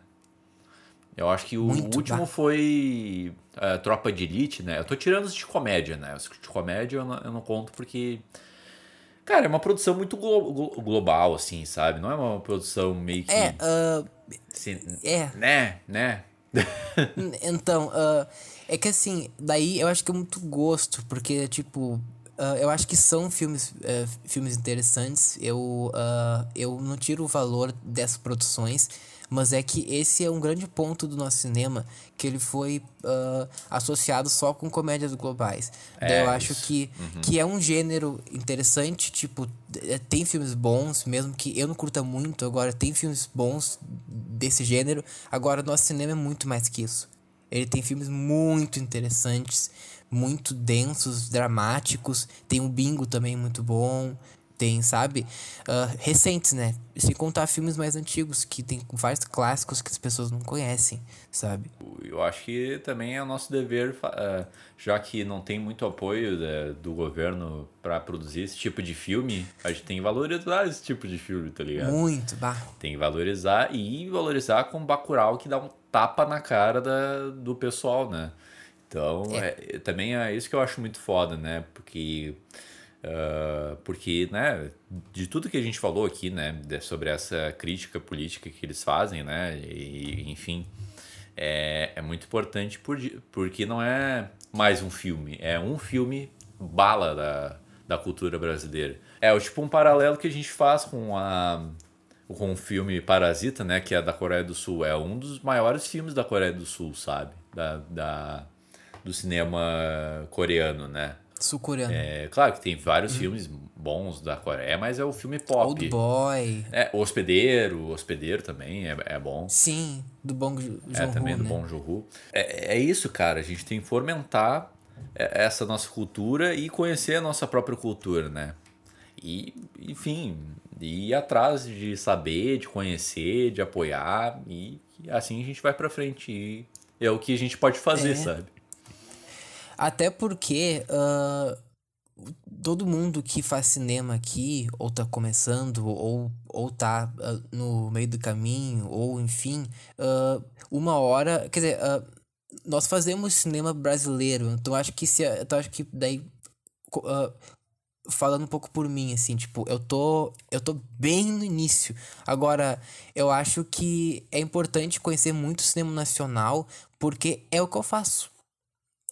Eu acho que o Muito último foi uh, Tropa de Elite, né? Eu tô tirando os de comédia, né? Os de comédia eu não, eu não conto porque. Cara, é uma produção muito glo global, assim, sabe? Não é uma produção meio que. É, uh, é. Né, né? <laughs> então, uh, é que assim, daí eu acho que é muito gosto, porque, tipo, Uh, eu acho que são filmes, uh, filmes interessantes. Eu, uh, eu não tiro o valor dessas produções, mas é que esse é um grande ponto do nosso cinema, que ele foi uh, associado só com comédias globais. É, eu acho que, uhum. que é um gênero interessante, tipo, é, tem filmes bons, mesmo que eu não curta muito, agora tem filmes bons desse gênero. Agora, nosso cinema é muito mais que isso. Ele tem filmes muito interessantes, muito densos, dramáticos. Tem um bingo também muito bom tem, sabe? Uh, recentes, né? Sem contar filmes mais antigos, que tem vários clássicos que as pessoas não conhecem, sabe? Eu acho que também é nosso dever, uh, já que não tem muito apoio né, do governo para produzir esse tipo de filme, a gente tem que valorizar esse tipo de filme, tá ligado? Muito, bah. Tem que valorizar e valorizar com Bacurau, que dá um tapa na cara da, do pessoal, né? Então, é. É, também é isso que eu acho muito foda, né? Porque Uh, porque, né, de tudo que a gente falou aqui, né, sobre essa crítica política que eles fazem, né, e, enfim, é, é muito importante por, porque não é mais um filme, é um filme bala da, da cultura brasileira. É o tipo um paralelo que a gente faz com a com o filme Parasita, né, que é da Coreia do Sul, é um dos maiores filmes da Coreia do Sul, sabe, da, da do cinema coreano, né? Sul-coreano. É, claro que tem vários uhum. filmes bons da Coreia, mas é o filme pop. Old Boy. É, o Hospedeiro, o Hospedeiro também é, é bom. Sim, do Bong Joon-ho, É, também do né? Bong Joon-ho. É, é isso, cara, a gente tem que fomentar é, essa nossa cultura e conhecer a nossa própria cultura, né? E, enfim, ir atrás de saber, de conhecer, de apoiar e assim a gente vai para frente. E é o que a gente pode fazer, é. sabe? Até porque uh, todo mundo que faz cinema aqui, ou tá começando, ou, ou tá uh, no meio do caminho, ou enfim, uh, uma hora. Quer dizer, nós fazemos cinema brasileiro, então acho que se. Então acho que daí. falando um pouco por mim, assim, tipo, eu tô, eu tô bem no início. Agora, eu acho que é importante conhecer muito o cinema nacional, porque é o que eu faço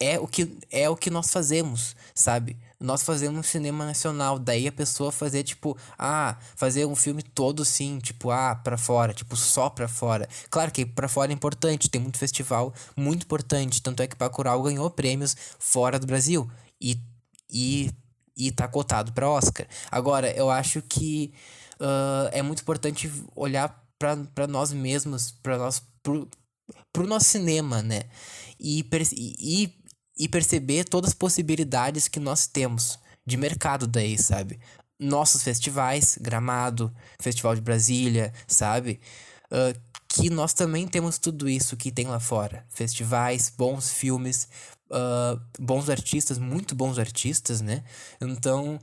é o que é o que nós fazemos, sabe? Nós fazemos cinema nacional, daí a pessoa fazer tipo, ah, fazer um filme todo sim, tipo, ah, para fora, tipo só para fora. Claro que para fora é importante, tem muito festival muito importante, tanto é que Bacurau ganhou prêmios fora do Brasil e e e tá cotado para Oscar. Agora, eu acho que uh, é muito importante olhar para nós mesmos, para nós pro, pro nosso cinema, né? E, e, e perceber todas as possibilidades que nós temos de mercado daí, sabe? Nossos festivais, Gramado, Festival de Brasília, sabe? Uh, que nós também temos tudo isso que tem lá fora. Festivais, bons filmes, uh, bons artistas, muito bons artistas, né? Então,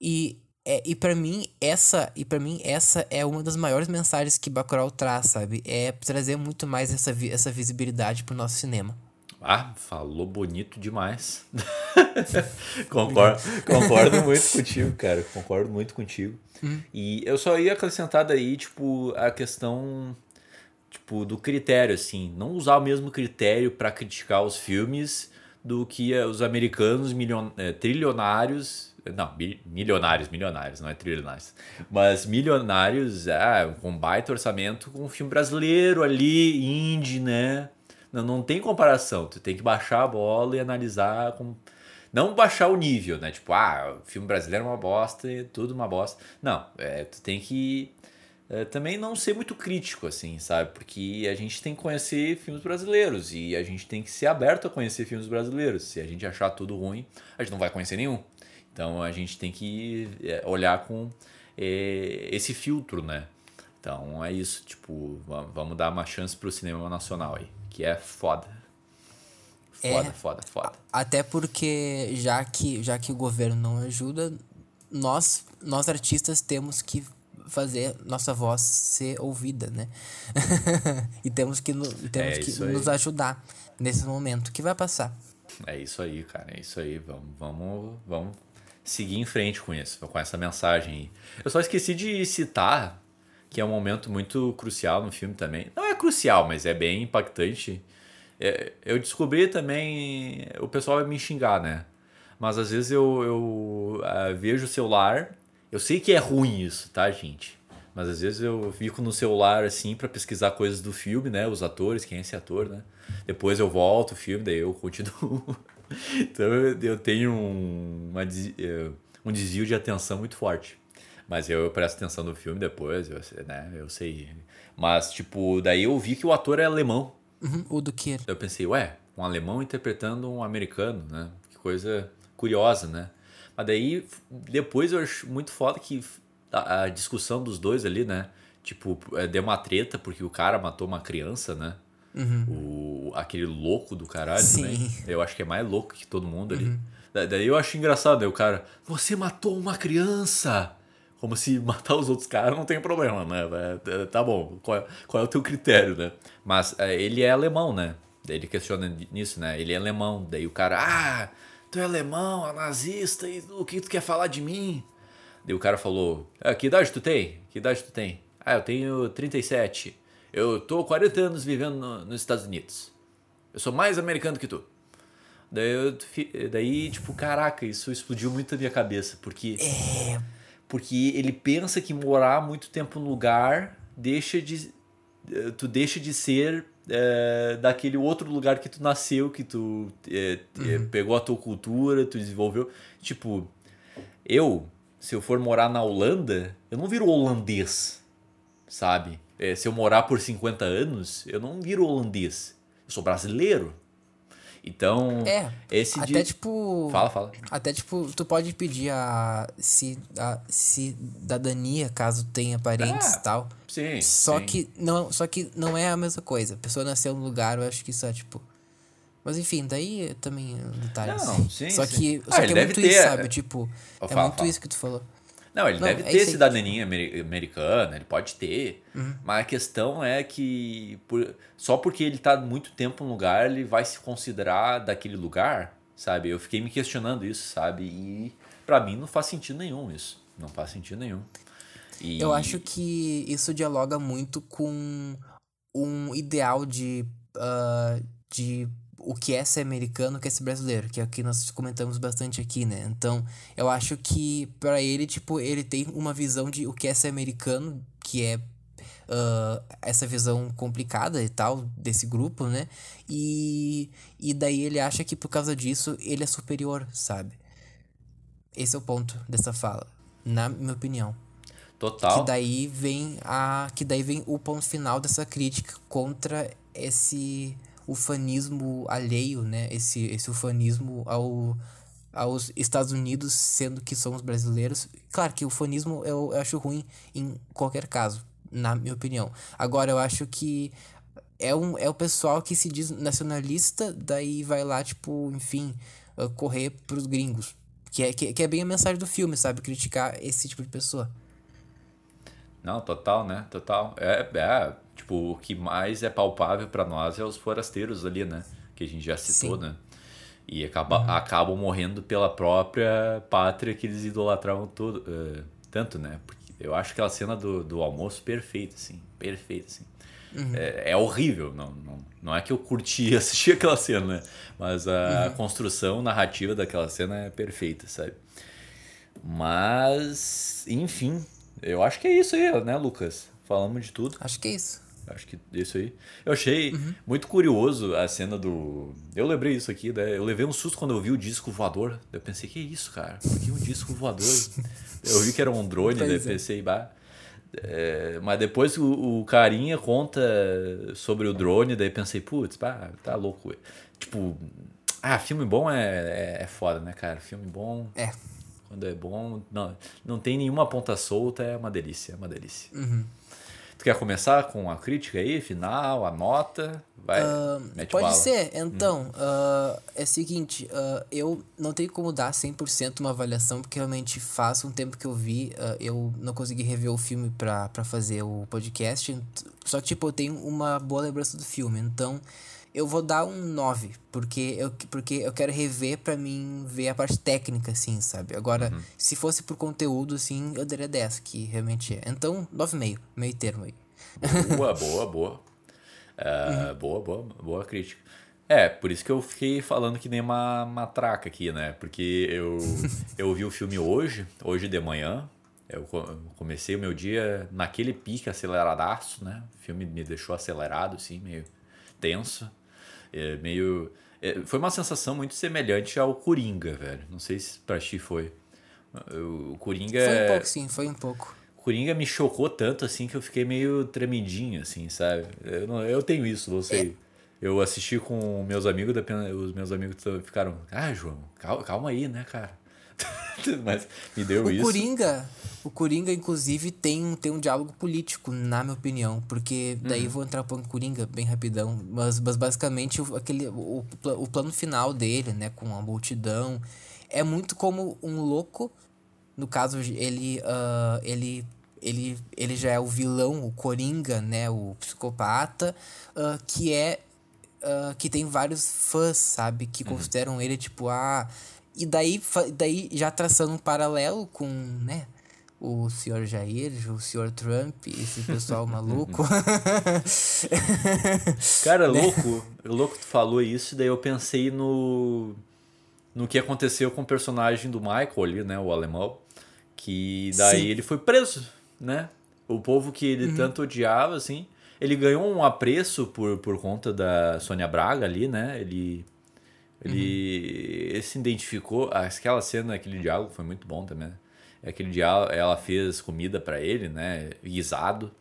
e, é, e para mim essa e para mim essa é uma das maiores mensagens que Bacurau traz, sabe? É trazer muito mais essa, essa visibilidade pro nosso cinema. Ah, falou bonito demais. <laughs> concordo, concordo muito contigo, cara. Concordo muito contigo. Hum. E eu só ia acrescentar daí, tipo, a questão tipo do critério assim, não usar o mesmo critério para criticar os filmes do que os americanos milion... É, trilionários Não, milionários, milionários, não é trilionários. Mas milionários, é, com baita orçamento, com um filme brasileiro ali, indie, né? Não, não tem comparação. Tu tem que baixar a bola e analisar com. Não baixar o nível, né? Tipo, ah, filme brasileiro é uma bosta tudo uma bosta. Não, é, tu tem que é, também não ser muito crítico, assim, sabe? Porque a gente tem que conhecer filmes brasileiros e a gente tem que ser aberto a conhecer filmes brasileiros. Se a gente achar tudo ruim, a gente não vai conhecer nenhum. Então a gente tem que é, olhar com é, esse filtro, né? Então é isso, tipo, vamos dar uma chance pro cinema nacional aí, que é foda. Foda, é, foda, foda. Até porque já que, já que o governo não ajuda, nós, nós artistas temos que fazer nossa voz ser ouvida, né? <laughs> e temos que, no, temos é que nos ajudar nesse momento que vai passar. É isso aí, cara. É isso aí. Vamos, vamos, vamos seguir em frente com isso, com essa mensagem aí. Eu só esqueci de citar que é um momento muito crucial no filme também. Não é crucial, mas é bem impactante. É, eu descobri também. O pessoal vai me xingar, né? Mas às vezes eu, eu uh, vejo o celular eu sei que é ruim isso, tá, gente? Mas às vezes eu fico no celular assim para pesquisar coisas do filme, né? Os atores, quem é esse ator, né? Depois eu volto o filme, daí eu continuo. <laughs> então eu tenho um, uma, eh, um desvio de atenção muito forte. Mas eu, presto atenção no filme depois, eu, né? Eu sei. Mas, tipo, daí eu vi que o ator é alemão. Uhum, o do que? Eu pensei, ué, um alemão interpretando um americano, né? Que coisa curiosa, né? Mas daí, depois eu acho muito foda que a, a discussão dos dois ali, né? Tipo, é, deu uma treta porque o cara matou uma criança, né? Uhum. O, aquele louco do caralho, Sim. né? Eu acho que é mais louco que todo mundo ali. Uhum. daí eu acho engraçado, né? O cara, você matou uma criança! Como se <laughs> matar os outros caras não tem problema, né? É, é, tá bom, qual é, qual é o teu critério, né? Mas é, ele é alemão, né? Ele questiona nisso, né? Ele é alemão. Daí o cara, ah, tu é alemão, é nazista, e o que tu quer falar de mim? Daí o cara falou, ah, que idade tu tem? Que idade tu tem? Ah, eu tenho 37. Eu tô 40 anos vivendo no, nos Estados Unidos. Eu sou mais americano que tu. Daí, eu, daí, tipo, caraca, isso explodiu muito na minha cabeça, porque... É... Porque ele pensa que morar muito tempo no lugar deixa de... Eh, tu deixa de ser é, daquele outro lugar que tu nasceu, que tu é, é, uhum. pegou a tua cultura, tu desenvolveu. Tipo, eu, se eu for morar na Holanda, eu não viro holandês, sabe? É, se eu morar por 50 anos, eu não viro holandês. Eu sou brasileiro. Então, é, esse até dia... tipo, fala, fala. Até tipo, tu pode pedir a se a cidadania caso tenha parentes e é, tal. Sim. Só sim. que não, só que não é a mesma coisa. A pessoa nasceu no lugar, eu acho que isso é tipo mas enfim, daí também é um detalhe. Não, assim. sim, só que, sim. Só ah, que é muito ter, isso, sabe? Tipo, é fala, muito fala. isso que tu falou. Não, ele não, deve é ter cidadania americana, ele pode ter. Uhum. Mas a questão é que por, só porque ele está muito tempo no lugar, ele vai se considerar daquele lugar, sabe? Eu fiquei me questionando isso, sabe? E para mim não faz sentido nenhum isso. Não faz sentido nenhum. E... Eu acho que isso dialoga muito com um ideal de, uh, de o que é ser americano, o que é ser brasileiro, que é o que nós comentamos bastante aqui, né? Então, eu acho que para ele, tipo, ele tem uma visão de o que é ser americano, que é uh, essa visão complicada e tal desse grupo, né? E, e daí ele acha que por causa disso ele é superior, sabe? Esse é o ponto dessa fala, na minha opinião. Total. Que daí vem a que daí vem o ponto final dessa crítica contra esse ufanismo alheio, né? Esse, esse ufanismo ao, aos Estados Unidos, sendo que somos brasileiros. Claro que o ufanismo eu, eu acho ruim em qualquer caso, na minha opinião. Agora, eu acho que é, um, é o pessoal que se diz nacionalista, daí vai lá, tipo, enfim, uh, correr pros gringos. Que é, que, que é bem a mensagem do filme, sabe? Criticar esse tipo de pessoa. Não, total, né? Total. É, é tipo, o que mais é palpável para nós é os forasteiros ali, né? Que a gente já citou, Sim. né? E acaba, uhum. acabam morrendo pela própria pátria que eles idolatravam todo, uh, tanto, né? Porque eu acho aquela cena do, do almoço perfeita, assim. Perfeita, assim. Uhum. É, é, horrível. Não, não, não é que eu curti <laughs> assistir aquela cena, né? Mas a uhum. construção narrativa daquela cena é perfeita, sabe? Mas, enfim, eu acho que é isso aí, né, Lucas? Falamos de tudo. Acho que é isso. Acho que isso aí. Eu achei uhum. muito curioso a cena do. Eu lembrei isso aqui, né? Eu levei um susto quando eu vi o disco voador. Eu pensei, que isso, cara? Por que um disco voador? <laughs> eu vi que era um drone, daí né? pensei, bah. É, mas depois o, o, carinha conta sobre o drone, daí pensei, putz, pá, tá louco. Tipo, ah, filme bom é, é, é, foda, né, cara? Filme bom. É. Quando é bom, não, não tem nenhuma ponta solta, é uma delícia, é uma delícia. Uhum. Tu quer começar com a crítica aí, final, a nota? Vai, uh, pode bala. ser. Então, hum. uh, é o seguinte, uh, eu não tenho como dar 100% uma avaliação, porque realmente faz um tempo que eu vi, eu não consegui rever o filme pra, pra fazer o podcast, só que, tipo, eu tenho uma boa lembrança do filme, então eu vou dar um 9, porque eu, porque eu quero rever para mim ver a parte técnica, assim, sabe? Agora, uhum. se fosse por conteúdo, assim, eu daria 10, que realmente é. Então, 9,5, meio termo aí. Boa, <laughs> boa, boa. Uh, uhum. Boa, boa, boa crítica. É, por isso que eu fiquei falando que nem uma matraca aqui, né? Porque eu, <laughs> eu vi o filme hoje, hoje de manhã. Eu comecei o meu dia naquele pique aceleradaço, né? O filme me deixou acelerado, assim, meio tenso. É meio. É, foi uma sensação muito semelhante ao Coringa, velho. Não sei se pra ti foi. O Coringa. Foi um é pouco, sim, foi um pouco. Coringa me chocou tanto assim que eu fiquei meio tremidinho, assim, sabe? Eu, não, eu tenho isso, não sei. É. Eu assisti com meus amigos, os meus amigos ficaram, ah, João, calma, calma aí, né, cara? <laughs> Mas me deu o isso. Coringa, o Coringa, inclusive, tem, tem um diálogo político, na minha opinião. Porque daí uhum. vou entrar em Coringa bem rapidão. Mas, mas basicamente o, aquele, o, o plano final dele, né? Com a multidão. É muito como um louco. No caso, ele. Uh, ele ele, ele já é o vilão, o Coringa, né? O psicopata, uh, que é. Uh, que tem vários fãs, sabe? Que uhum. consideram ele, tipo, ah, e daí, daí já traçando um paralelo com, né? O senhor Jair, o senhor Trump, esse pessoal maluco. <laughs> Cara, né? louco. Louco tu falou isso, daí eu pensei no. No que aconteceu com o personagem do Michael ali, né? O alemão. Que daí Sim. ele foi preso, né? O povo que ele uhum. tanto odiava, assim. Ele ganhou um apreço por, por conta da Sônia Braga ali, né? Ele ele, uhum. ele se identificou. Aquela cena, aquele diálogo foi muito bom também. Né? Aquele diálogo, ela fez comida para ele, né? Guisado.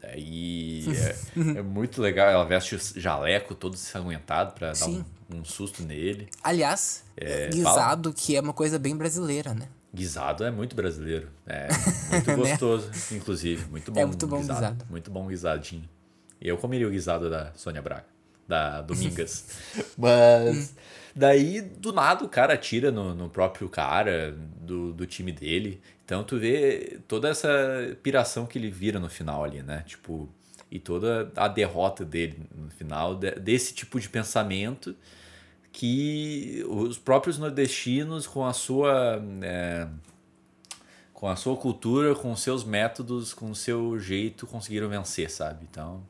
Daí é, é, <laughs> muito legal. Ela veste o jaleco todo ensanguentado para dar um, um, susto nele. Aliás, é, guisado, fala. que é uma coisa bem brasileira, né? Guisado é muito brasileiro. É <laughs> muito né? gostoso, né? inclusive. Muito bom. É muito bom guisado. guisado. Muito bom guisadinho. Eu comeria o guisado da Sônia Braga, da <laughs> Domingas. Mas. Daí, do nada, o cara atira no, no próprio cara do, do time dele. Então, tu vê toda essa piração que ele vira no final ali, né? Tipo, e toda a derrota dele no final, de, desse tipo de pensamento que os próprios nordestinos, com a sua. É, com a sua cultura, com os seus métodos, com o seu jeito, conseguiram vencer, sabe? Então,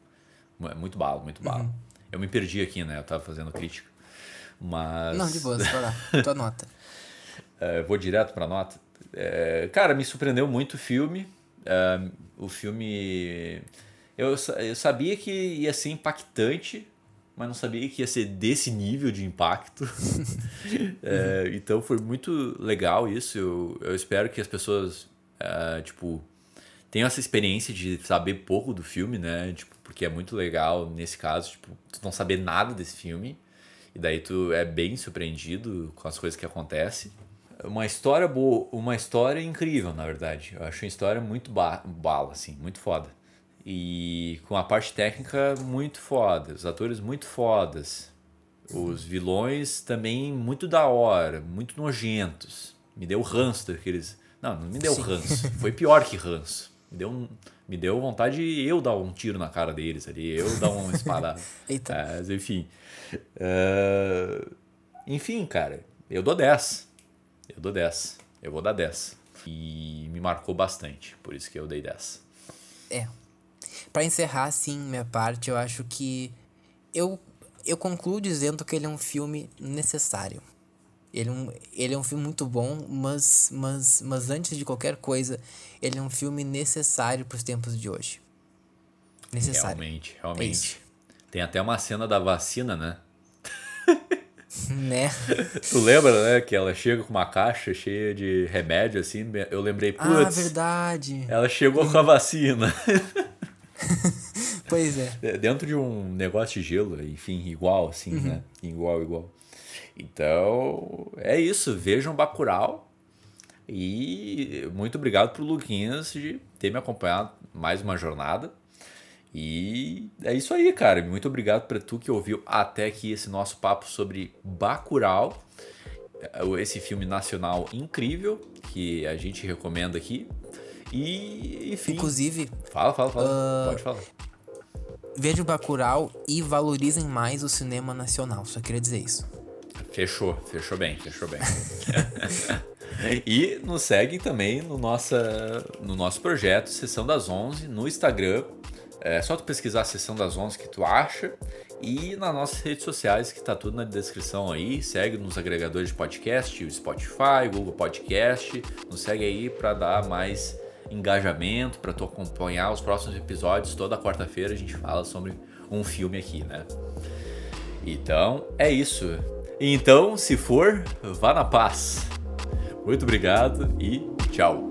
é muito bala, muito bala. Uhum. Eu me perdi aqui, né? Eu tava fazendo crítica. Mas. Não, de boa, vai lá. <laughs> Tua nota. é, vou direto pra nota. É, cara, me surpreendeu muito o filme. É, o filme. Eu, eu sabia que ia ser impactante, mas não sabia que ia ser desse nível de impacto. <laughs> é, então foi muito legal isso. Eu, eu espero que as pessoas, é, tipo, tenham essa experiência de saber pouco do filme, né? Tipo, porque é muito legal nesse caso, tipo, tu não saber nada desse filme e daí tu é bem surpreendido com as coisas que acontecem. Uma história boa, uma história incrível, na verdade. Eu acho uma história muito ba bala, assim, muito foda. E com a parte técnica muito foda, os atores muito fodas. Os vilões também muito da hora, muito nojentos. Me deu ranço daqueles. Não, não me deu Sim. ranço. Foi pior que ranço. Me deu, um... me deu vontade de eu dar um tiro na cara deles ali, eu dar uma espadada. <laughs> Eita. Mas, enfim. Uh, enfim, cara, eu dou 10. Eu dou 10. Eu vou dar 10. E me marcou bastante, por isso que eu dei 10. É. Para encerrar, assim, minha parte, eu acho que eu, eu concluo dizendo que ele é um filme necessário. Ele é, um, ele é um filme muito bom, mas, mas, mas antes de qualquer coisa, ele é um filme necessário para os tempos de hoje. Necessário. Realmente, realmente. É Tem até uma cena da vacina, né? <laughs> né? Tu lembra, né? Que ela chega com uma caixa cheia de remédio, assim. Eu lembrei, ah, putz. Ah, verdade. Ela chegou com a vacina. <laughs> pois é. <laughs> é. Dentro de um negócio de gelo, enfim, igual, assim, uhum. né? Igual, igual. Então, é isso. Vejam Bacurau. E muito obrigado pro Luquinhas de ter me acompanhado mais uma jornada. E é isso aí, cara. Muito obrigado para tu que ouviu até aqui esse nosso papo sobre Bacurau, esse filme nacional incrível que a gente recomenda aqui. E, enfim. Inclusive. Fala, fala, fala. Uh, Pode falar. Vejam Bacurau e valorizem mais o cinema nacional. Só queria dizer isso. Fechou, fechou bem, fechou bem. <laughs> e nos seguem também no, nossa, no nosso projeto Sessão das 11 no Instagram é só tu pesquisar a sessão das 11 que tu acha e nas nossas redes sociais que tá tudo na descrição aí. Segue nos agregadores de podcast, o Spotify, Google Podcast. Nos segue aí para dar mais engajamento, para tu acompanhar os próximos episódios. Toda quarta-feira a gente fala sobre um filme aqui, né? Então, é isso. Então, se for, vá na paz. Muito obrigado e tchau.